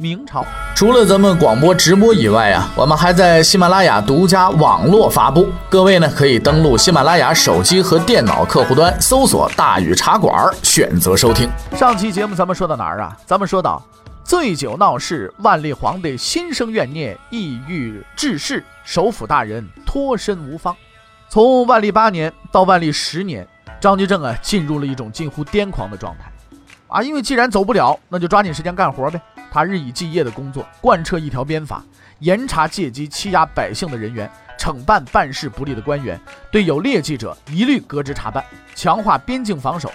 明朝除了咱们广播直播以外啊，我们还在喜马拉雅独家网络发布。各位呢可以登录喜马拉雅手机和电脑客户端，搜索“大禹茶馆”，选择收听。上期节目咱们说到哪儿啊？咱们说到醉酒闹事，万历皇帝心生怨念，意欲治世，首辅大人脱身无方。从万历八年到万历十年，张居正啊进入了一种近乎癫狂的状态啊，因为既然走不了，那就抓紧时间干活呗。他日以继夜的工作，贯彻一条鞭法，严查借机欺压百姓的人员，惩办办事不力的官员，对有劣迹者一律革职查办，强化边境防守。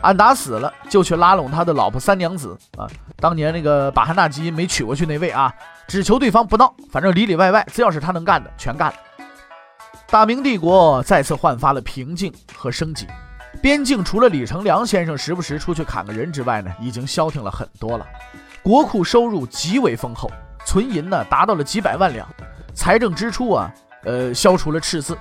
俺打死了就去拉拢他的老婆三娘子啊！当年那个巴汗纳吉没娶过去那位啊，只求对方不闹，反正里里外外只要是他能干的全干了。大明帝国再次焕发了平静和生机，边境除了李成梁先生时不时出去砍个人之外呢，已经消停了很多了。国库收入极为丰厚，存银呢达到了几百万两，财政支出啊，呃，消除了赤字，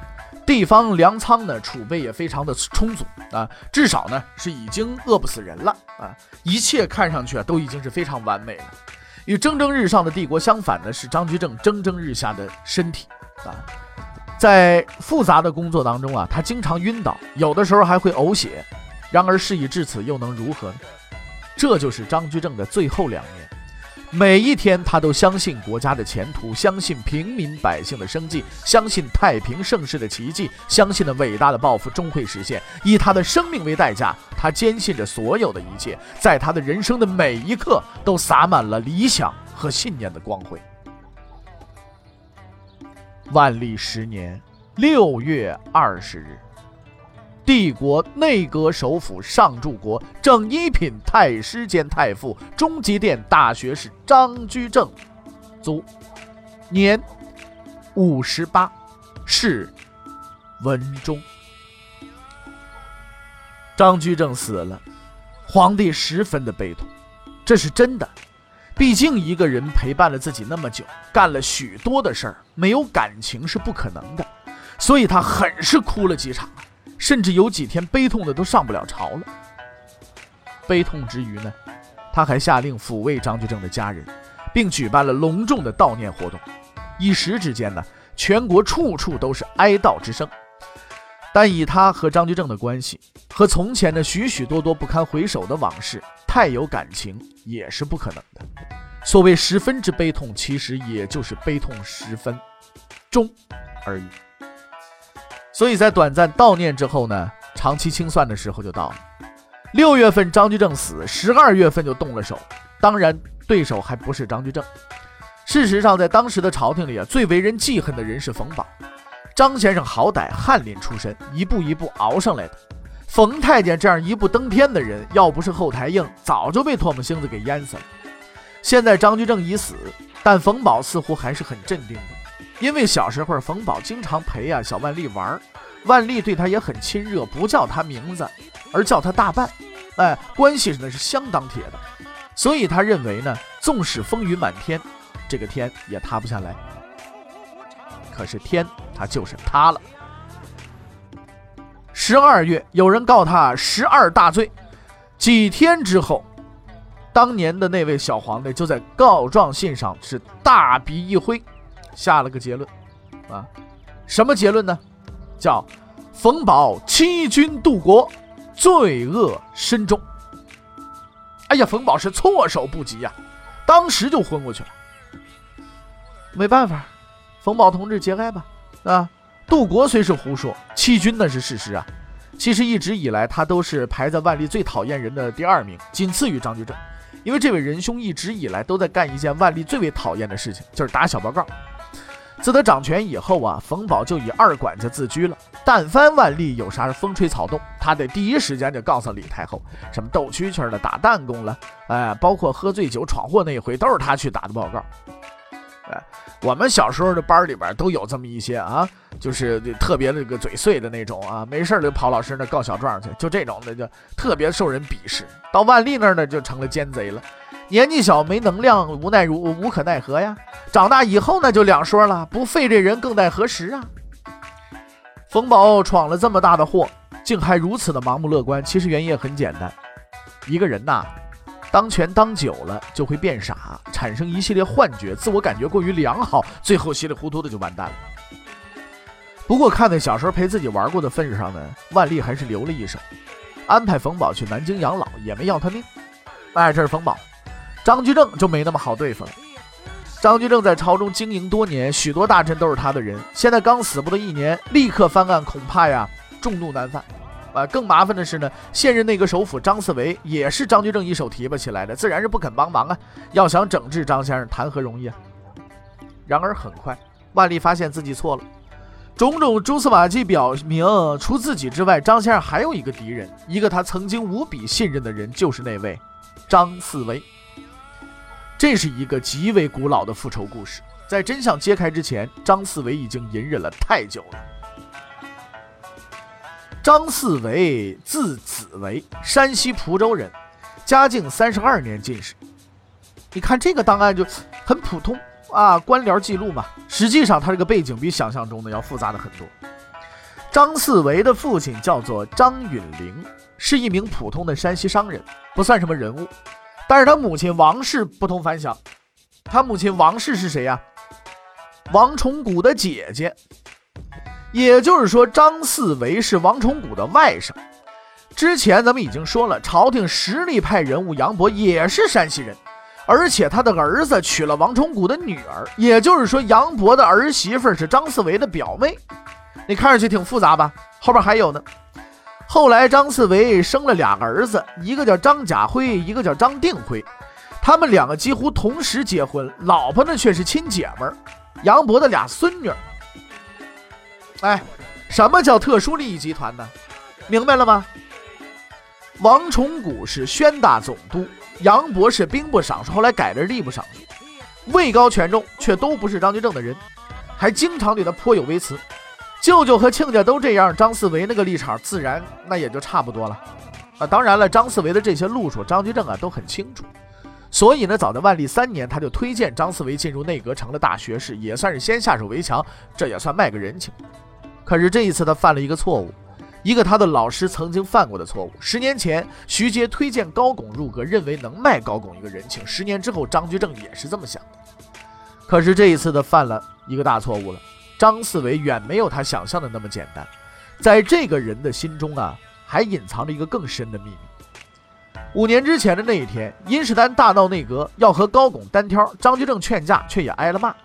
地方粮仓呢储备也非常的充足啊，至少呢是已经饿不死人了啊，一切看上去啊都已经是非常完美了。与蒸蒸日上的帝国相反的是张居正蒸蒸日下的身体啊，在复杂的工作当中啊，他经常晕倒，有的时候还会呕血。然而事已至此，又能如何呢？这就是张居正的最后两年，每一天他都相信国家的前途，相信平民百姓的生计，相信太平盛世的奇迹，相信的伟大的抱负终会实现。以他的生命为代价，他坚信着所有的一切，在他的人生的每一刻都洒满了理想和信念的光辉。万历十年六月二十日。帝国内阁首辅上柱国正一品太师兼太傅、中极殿大学士张居正，卒，年五十八，谥文忠。张居正死了，皇帝十分的悲痛，这是真的。毕竟一个人陪伴了自己那么久，干了许多的事儿，没有感情是不可能的，所以他很是哭了几场。甚至有几天悲痛的都上不了朝了。悲痛之余呢，他还下令抚慰张居正的家人，并举办了隆重的悼念活动。一时之间呢，全国处处都是哀悼之声。但以他和张居正的关系，和从前的许许多多不堪回首的往事，太有感情也是不可能的。所谓十分之悲痛，其实也就是悲痛十分钟而已。所以在短暂悼念之后呢，长期清算的时候就到了。六月份张居正死，十二月份就动了手。当然，对手还不是张居正。事实上，在当时的朝廷里啊，最为人记恨的人是冯保。张先生好歹翰林出身，一步一步熬上来的。冯太监这样一步登天的人，要不是后台硬，早就被唾沫星子给淹死了。现在张居正已死，但冯保似乎还是很镇定的。因为小时候冯宝经常陪啊小万历玩，万历对他也很亲热，不叫他名字，而叫他大半，哎，关系那是相当铁的，所以他认为呢，纵使风雨满天，这个天也塌不下来。可是天它就是塌了。十二月有人告他十二大罪，几天之后，当年的那位小皇帝就在告状信上是大笔一挥。下了个结论，啊，什么结论呢？叫冯保欺君渡国，罪恶深重。哎呀，冯保是措手不及呀，当时就昏过去了。没办法，冯保同志节哀吧。啊，杜国虽是胡说，欺君那是事实啊。其实一直以来，他都是排在万历最讨厌人的第二名，仅次于张居正。因为这位仁兄一直以来都在干一件万历最为讨厌的事情，就是打小报告。自他掌权以后啊，冯保就以二管家自居了。但凡万历有啥风吹草动，他得第一时间就告诉李太后，什么斗蛐蛐了、打弹弓了，哎，包括喝醉酒闯祸那一回，都是他去打的报告。哎，我们小时候的班里边都有这么一些啊，就是特别那个嘴碎的那种啊，没事就跑老师那告小状去，就这种的就特别受人鄙视。到万历那儿呢，就成了奸贼了。年纪小没能量，无奈如无可奈何呀。长大以后呢，就两说了，不废这人更待何时啊？冯宝闯了这么大的祸，竟还如此的盲目乐观。其实原因很简单，一个人呐，当权当久了就会变傻，产生一系列幻觉，自我感觉过于良好，最后稀里糊涂的就完蛋了。不过看在小时候陪自己玩过的份上呢，万历还是留了一手，安排冯宝去南京养老，也没要他命。哎，这是冯宝。张居正就没那么好对付了。张居正在朝中经营多年，许多大臣都是他的人。现在刚死不到一年，立刻翻案，恐怕呀众怒难犯。啊，更麻烦的是呢，现任内阁首辅张四维也是张居正一手提拔起来的，自然是不肯帮忙啊。要想整治张先生，谈何容易啊！然而很快，万历发现自己错了。种种蛛丝马迹表明，除自己之外，张先生还有一个敌人，一个他曾经无比信任的人，就是那位张四维。这是一个极为古老的复仇故事，在真相揭开之前，张四维已经隐忍了太久了。张四维字子维，山西蒲州人，嘉靖三十二年进士。你看这个档案就很普通啊，官僚记录嘛。实际上他这个背景比想象中的要复杂的很多。张四维的父亲叫做张允麟，是一名普通的山西商人，不算什么人物。但是他母亲王氏不同凡响，他母亲王氏是谁呀？王崇古的姐姐，也就是说张四维是王崇古的外甥。之前咱们已经说了，朝廷实力派人物杨博也是山西人，而且他的儿子娶了王崇古的女儿，也就是说杨博的儿媳妇是张四维的表妹。你看上去挺复杂吧？后边还有呢。后来，张四维生了俩儿子，一个叫张甲辉，一个叫张定辉。他们两个几乎同时结婚，老婆呢却是亲姐们儿，杨博的俩孙女。哎，什么叫特殊利益集团呢？明白了吗？王崇古是宣大总督，杨博是兵部尚书，后来改了吏部尚书，位高权重，却都不是张居正的人，还经常对他颇有微词。舅舅和亲家都这样，张四维那个立场自然那也就差不多了啊。当然了，张四维的这些路数，张居正啊都很清楚，所以呢，早在万历三年，他就推荐张四维进入内阁，成了大学士，也算是先下手为强，这也算卖个人情。可是这一次他犯了一个错误，一个他的老师曾经犯过的错误。十年前，徐阶推荐高拱入阁，认为能卖高拱一个人情。十年之后，张居正也是这么想的。可是这一次，他犯了一个大错误了。张四维远没有他想象的那么简单，在这个人的心中啊，还隐藏着一个更深的秘密。五年之前的那一天，殷世丹大闹内阁，要和高拱单挑，张居正劝架，却也挨了骂。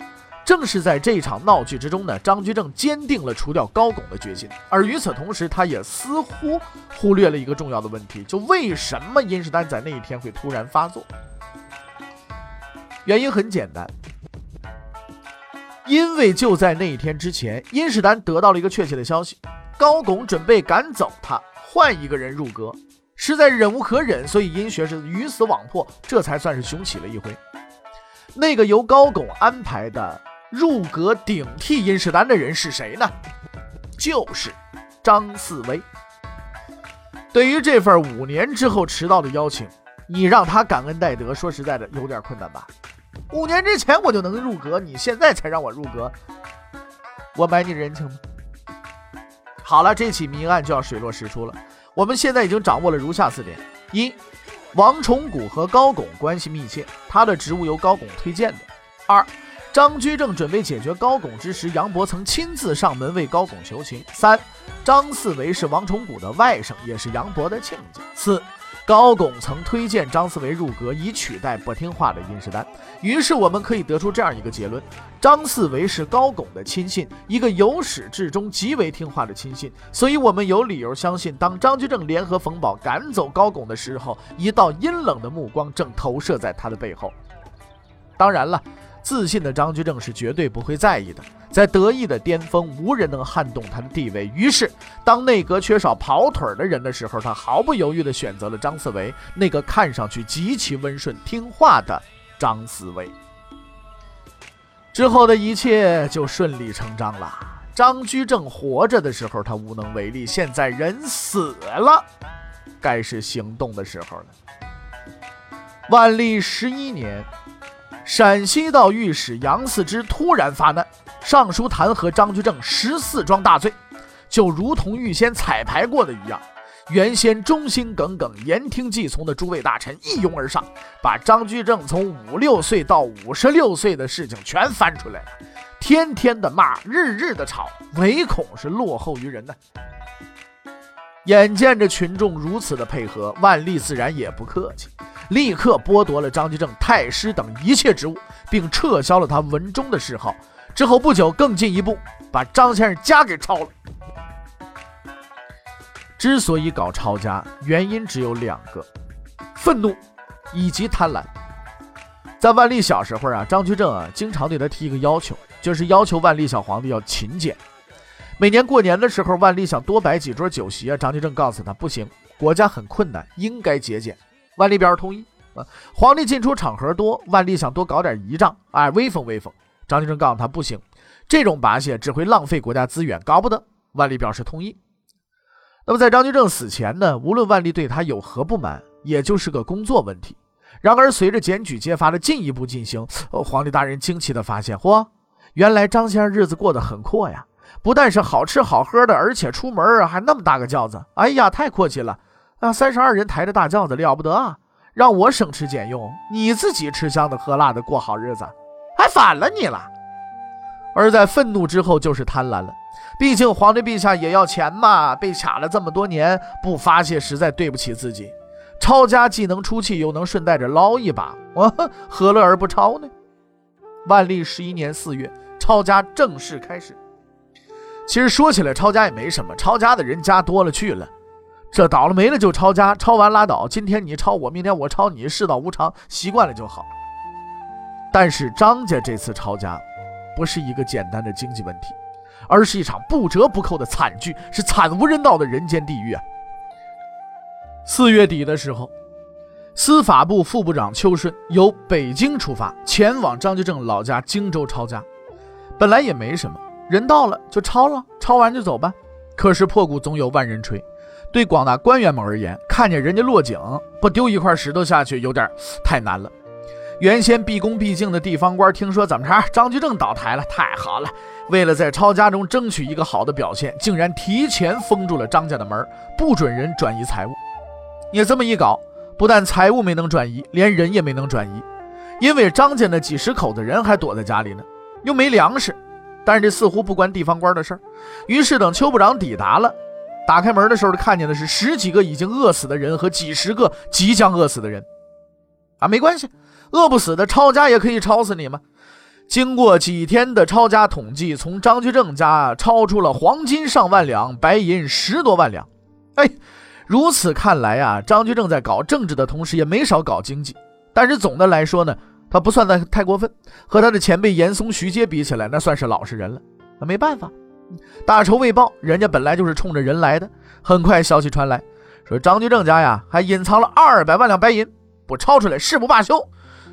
正是在这场闹剧之中呢，张居正坚定了除掉高拱的决心。而与此同时，他也似乎忽略了一个重要的问题：就为什么殷世丹在那一天会突然发作？原因很简单。因为就在那一天之前，殷世丹得到了一个确切的消息，高拱准备赶走他，换一个人入阁，实在忍无可忍，所以殷学是鱼死网破，这才算是雄起了一回。那个由高拱安排的入阁顶替殷世丹的人是谁呢？就是张四维。对于这份五年之后迟到的邀请，你让他感恩戴德，说实在的，有点困难吧。五年之前我就能入阁，你现在才让我入阁，我买你人情吗？好了，这起谜案就要水落石出了。我们现在已经掌握了如下四点：一、王崇古和高拱关系密切，他的职务由高拱推荐的；二、张居正准备解决高拱之时，杨博曾亲自上门为高拱求情；三、张四维是王崇古的外甥，也是杨博的亲家；四。高拱曾推荐张四维入阁，以取代不听话的殷世丹。于是我们可以得出这样一个结论：张四维是高拱的亲信，一个由始至终极为听话的亲信。所以，我们有理由相信，当张居正联合冯保赶走高拱的时候，一道阴冷的目光正投射在他的背后。当然了。自信的张居正是绝对不会在意的，在得意的巅峰，无人能撼动他的地位。于是，当内阁缺少跑腿的人的时候，他毫不犹豫地选择了张四维，那个看上去极其温顺听话的张四维。之后的一切就顺理成章了。张居正活着的时候，他无能为力；现在人死了，该是行动的时候了。万历十一年，陕西道御史杨嗣之突然发难，上书弹劾张居正十四桩大罪，就如同预先彩排过的一样。原先忠心耿耿、言听计从的诸位大臣一拥而上，把张居正从五六岁到五十六岁的事情全翻出来了，天天的骂，日日的吵，唯恐是落后于人呢。眼见着群众如此的配合，万历自然也不客气，立刻剥夺了张居正太师等一切职务，并撤销了他文中的谥号。之后不久，更进一步把张先生家给抄了。之所以搞抄家，原因只有两个：愤怒以及贪婪。在万历小时候啊，张居正啊经常对他提一个要求，就是要求万历小皇帝要勤俭。每年过年的时候，万历想多摆几桌酒席啊，张居正告诉他不行，国家很困难，应该节俭。万历表示同意啊。皇帝进出场合多，万历想多搞点仪仗，哎，威风威风。张居正告诉他不行，这种把戏只会浪费国家资源，搞不得。万历表示同意。那么在张居正死前呢，无论万历对他有何不满，也就是个工作问题。然而随着检举揭发的进一步进行，皇帝大人惊奇地发现，嚯，原来张先生日子过得很阔呀！不但是好吃好喝的，而且出门还那么大个轿子，哎呀，太阔气了啊！三十二人抬着大轿子了不得啊！让我省吃俭用，你自己吃香的喝辣的过好日子，还反了你了。而在愤怒之后就是贪婪了。毕竟皇帝陛下也要钱嘛，被卡了这么多年，不发泄实在对不起自己。抄家既能出气，又能顺带着捞一把，我何乐而不抄呢？万历十一年四月，抄家正式开始。其实说起来，抄家也没什么，抄家的人家多了去了，这倒了霉了就抄家，抄完拉倒。今天你抄我，明天我抄你，世道无常，习惯了就好。但是张家这次抄家，不是一个简单的经济问题。而是一场不折不扣的惨剧，是惨无人道的人间地狱啊！四月底的时候，司法部副部长邱顺由北京出发，前往张居正老家荆州抄家。本来也没什么，人到了就抄了，抄完就走吧。可是破鼓总有万人吹，对广大官员们而言，看见人家落井，不丢一块石头下去，有点太难了。原先毕恭毕敬的地方官，听说怎么着，张居正倒台了，太好了！为了在抄家中争取一个好的表现，竟然提前封住了张家的门，不准人转移财物。你这么一搞，不但财物没能转移，连人也没能转移，因为张家那几十口子人还躲在家里呢，又没粮食。但是这似乎不关地方官的事儿。于是等邱部长抵达了，打开门的时候，看见的是十几个已经饿死的人和几十个即将饿死的人。啊，没关系。饿不死的抄家也可以抄死你吗？经过几天的抄家统计，从张居正家抄出了黄金上万两，白银十多万两。哎，如此看来啊，张居正在搞政治的同时，也没少搞经济。但是总的来说呢，他不算的太过分，和他的前辈严嵩、徐阶比起来，那算是老实人了。那没办法，大仇未报，人家本来就是冲着人来的。很快消息传来，说张居正家呀，还隐藏了二百万两白银，不抄出来誓不罢休。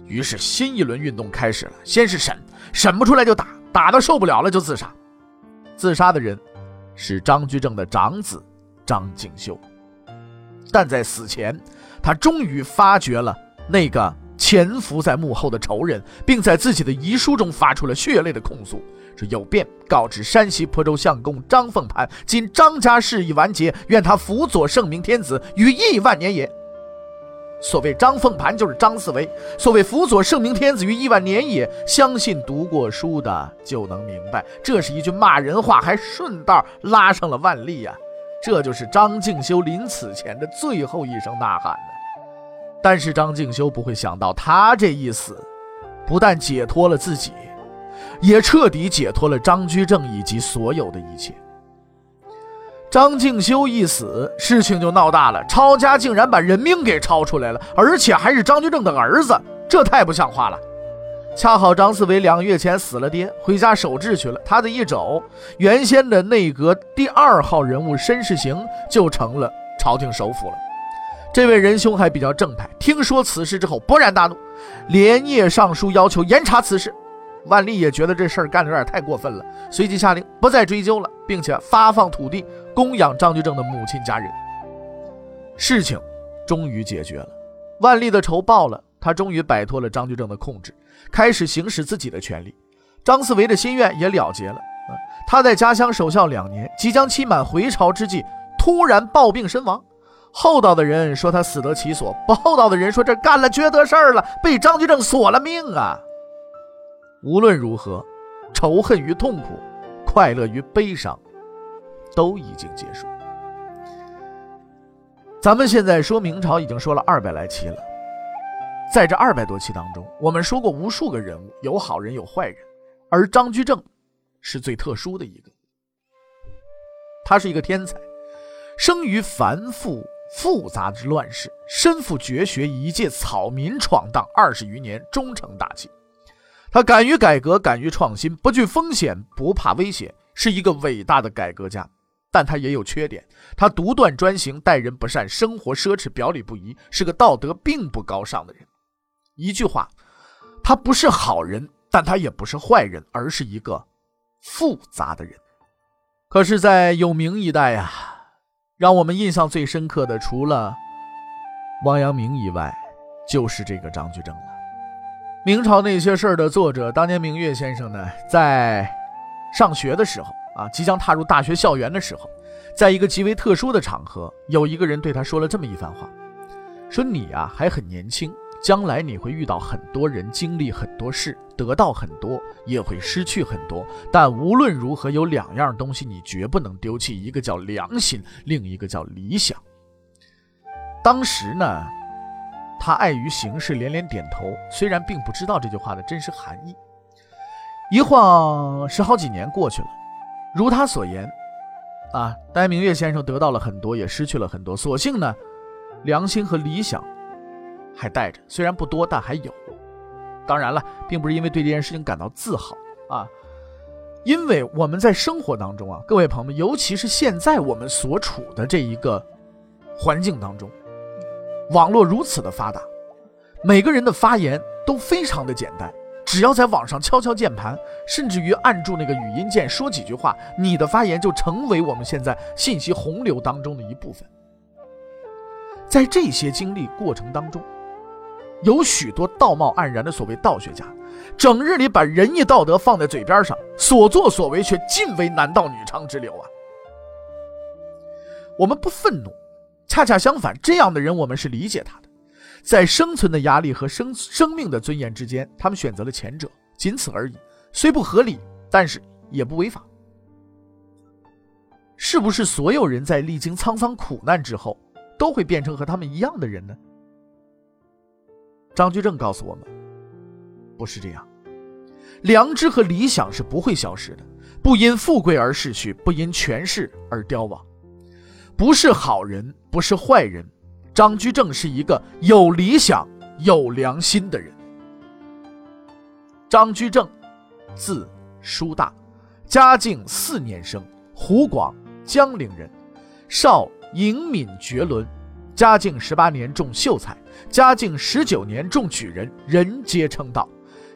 于是新一轮运动开始了，先是审，审不出来就打，打到受不了了就自杀。自杀的人是张居正的长子张景修，但在死前，他终于发觉了那个潜伏在幕后的仇人，并在自己的遗书中发出了血泪的控诉：说有变告知山西鄱州相公张凤盘，今张家事已完结，愿他辅佐圣明天子于亿万年也。所谓张凤盘就是张四维，所谓辅佐圣明天子于亿万年也，相信读过书的就能明白，这是一句骂人话，还顺道拉上了万历呀。这就是张敬修临死前的最后一声呐喊。但是张敬修不会想到，他这一死，不但解脱了自己，也彻底解脱了张居正以及所有的一切。张敬修一死，事情就闹大了。抄家竟然把人命给抄出来了，而且还是张居正的儿子，这太不像话了。恰好张四维两个月前死了爹，回家守制去了。他的一走，原先的内阁第二号人物申世行就成了朝廷首辅了。这位仁兄还比较正派，听说此事之后勃然大怒，连夜上书要求严查此事。万历也觉得这事儿干的有点太过分了，随即下令不再追究了，并且发放土地供养张居正的母亲家人。事情终于解决了，万历的仇报了，他终于摆脱了张居正的控制，开始行使自己的权利。张思维的心愿也了结了。他在家乡守孝两年，即将期满回朝之际，突然暴病身亡。厚道的人说他死得其所，不厚道的人说这干了缺德事儿了，被张居正索了命啊。无论如何，仇恨与痛苦，快乐与悲伤，都已经结束。咱们现在说明朝已经说了二百来期了，在这二百多期当中，我们说过无数个人物，有好人有坏人，而张居正是最特殊的一个。他是一个天才，生于繁复复杂之乱世，身负绝学，一介草民闯荡二十余年，终成大器。他敢于改革，敢于创新，不惧风险，不怕威胁，是一个伟大的改革家。但他也有缺点，他独断专行，待人不善，生活奢侈，表里不一，是个道德并不高尚的人。一句话，他不是好人，但他也不是坏人，而是一个复杂的人。可是，在有明一代呀，让我们印象最深刻的，除了王阳明以外，就是这个张居正了。明朝那些事儿的作者，当年明月先生呢，在上学的时候啊，即将踏入大学校园的时候，在一个极为特殊的场合，有一个人对他说了这么一番话：说你啊还很年轻，将来你会遇到很多人，经历很多事，得到很多，也会失去很多。但无论如何，有两样东西你绝不能丢弃，一个叫良心，另一个叫理想。当时呢。他碍于形势，连连点头，虽然并不知道这句话的真实含义。一晃十好几年过去了，如他所言，啊，戴明月先生得到了很多，也失去了很多。所幸呢，良心和理想还带着，虽然不多，但还有。当然了，并不是因为对这件事情感到自豪啊，因为我们在生活当中啊，各位朋友们，尤其是现在我们所处的这一个环境当中。网络如此的发达，每个人的发言都非常的简单，只要在网上敲敲键盘，甚至于按住那个语音键说几句话，你的发言就成为我们现在信息洪流当中的一部分。在这些经历过程当中，有许多道貌岸然的所谓道学家，整日里把仁义道德放在嘴边上，所作所为却尽为男盗女娼之流啊！我们不愤怒。恰恰相反，这样的人我们是理解他的，在生存的压力和生生命的尊严之间，他们选择了前者，仅此而已。虽不合理，但是也不违法。是不是所有人在历经沧桑苦难之后，都会变成和他们一样的人呢？张居正告诉我们，不是这样。良知和理想是不会消失的，不因富贵而逝去，不因权势而凋亡。不是好人，不是坏人，张居正是一个有理想、有良心的人。张居正，字叔大，嘉靖四年生，湖广江陵人，少颖敏绝伦。嘉靖十八年中秀才，嘉靖十九年中举人，人皆称道。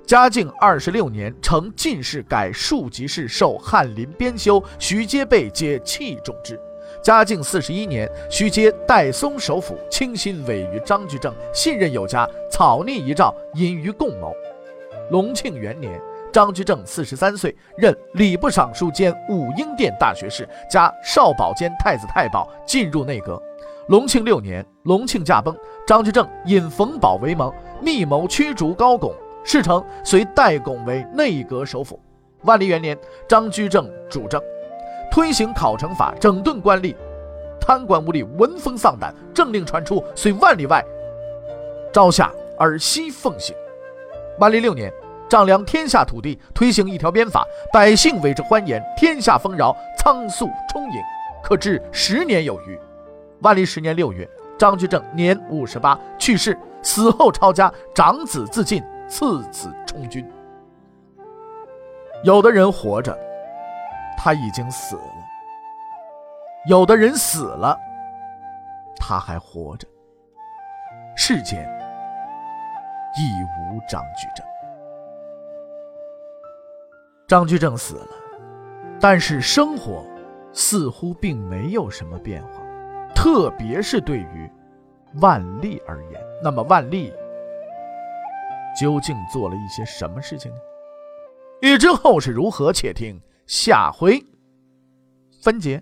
嘉靖二十六年成进士，改庶吉士，授翰林编修，徐阶被皆器重之。嘉靖四十一年，徐阶代嵩首辅，倾心委于张居正，信任有加，草拟遗诏，引于共谋。隆庆元年，张居正四十三岁，任礼部尚书兼武英殿大学士，加少保兼太子太保，进入内阁。隆庆六年，隆庆驾崩，张居正引冯保为盟，密谋驱逐高拱，事成，遂代拱为内阁首辅。万历元年，张居正主政。推行考成法，整顿官吏，贪官污吏闻风丧胆。政令传出，虽万里外，朝下而夕奉行。万历六年，丈量天下土地，推行一条鞭法，百姓为之欢颜，天下丰饶，仓粟充盈，可至十年有余。万历十年六月，张居正年五十八去世，死后抄家，长子自尽，次子充军。有的人活着。他已经死了，有的人死了，他还活着。世间已无张居正。张居正死了，但是生活似乎并没有什么变化，特别是对于万历而言。那么万历究竟做了一些什么事情呢？欲知后事如何，且听下回分解。